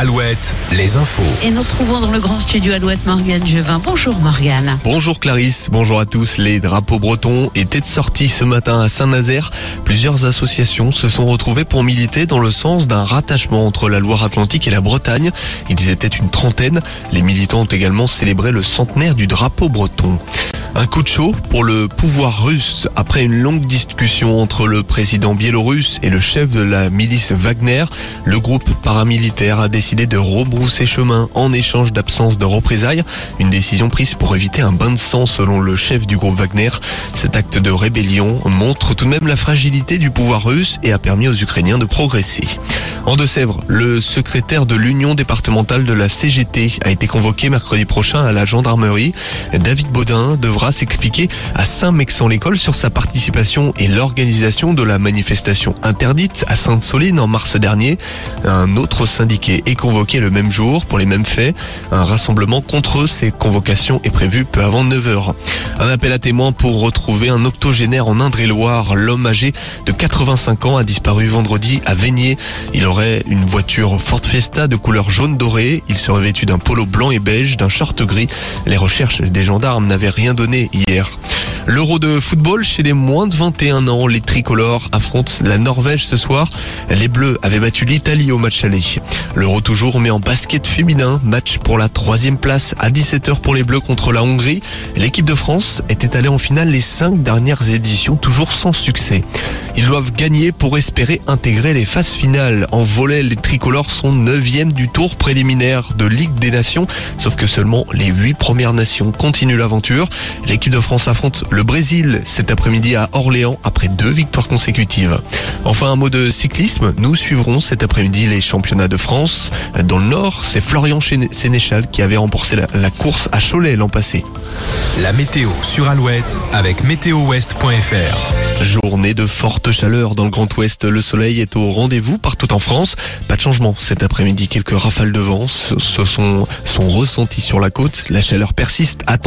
Alouette, les infos. Et nous retrouvons dans le grand studio Alouette Morgane Jevin. Bonjour Morgane. Bonjour Clarisse, bonjour à tous. Les drapeaux bretons étaient sortis ce matin à Saint-Nazaire. Plusieurs associations se sont retrouvées pour militer dans le sens d'un rattachement entre la Loire-Atlantique et la Bretagne. Ils étaient une trentaine. Les militants ont également célébré le centenaire du drapeau breton. Un coup de chaud pour le pouvoir russe après une longue discussion entre le président biélorusse et le chef de la milice Wagner. Le groupe paramilitaire a décidé de rebrousser chemin en échange d'absence de représailles. Une décision prise pour éviter un bain de sang selon le chef du groupe Wagner. Cet acte de rébellion montre tout de même la fragilité du pouvoir russe et a permis aux Ukrainiens de progresser. En Deux-Sèvres, le secrétaire de l'Union départementale de la CGT a été convoqué mercredi prochain à la gendarmerie. David Baudin devra s'expliquer à Saint-Mexan-l'École sur sa participation et l'organisation de la manifestation interdite à Sainte-Soline en mars dernier. Un autre syndiqué est convoqué le même jour pour les mêmes faits. Un rassemblement contre ces convocations est prévu peu avant 9h. Un appel à témoins pour retrouver un octogénaire en Indre-et-Loire. L'homme âgé de 85 ans a disparu vendredi à Veigné. Il aurait une voiture Ford Fiesta de couleur jaune doré. Il serait vêtu d'un polo blanc et beige, d'un short gris. Les recherches des gendarmes n'avaient rien donné hier. L'Euro de football chez les moins de 21 ans, les tricolores affrontent la Norvège ce soir. Les Bleus avaient battu l'Italie au match aller. L'Euro toujours, mais en basket féminin, match pour la troisième place à 17h pour les Bleus contre la Hongrie. L'équipe de France était allée en finale les cinq dernières éditions, toujours sans succès. Ils doivent gagner pour espérer intégrer les phases finales. En volet, les tricolores sont 9e du tour préliminaire de Ligue des Nations, sauf que seulement les 8 premières nations continuent l'aventure. L'équipe de France affronte le Brésil cet après-midi à Orléans après deux victoires consécutives. Enfin, un mot de cyclisme. Nous suivrons cet après-midi les championnats de France. Dans le Nord, c'est Florian Sénéchal qui avait remporté la, la course à Cholet l'an passé. La météo sur Alouette avec météo-ouest.fr. Journée de chaleur dans le Grand Ouest. Le soleil est au rendez-vous partout en France. Pas de changement cet après-midi. Quelques rafales de vent se sont, sont ressenties sur la côte. La chaleur persiste. Attention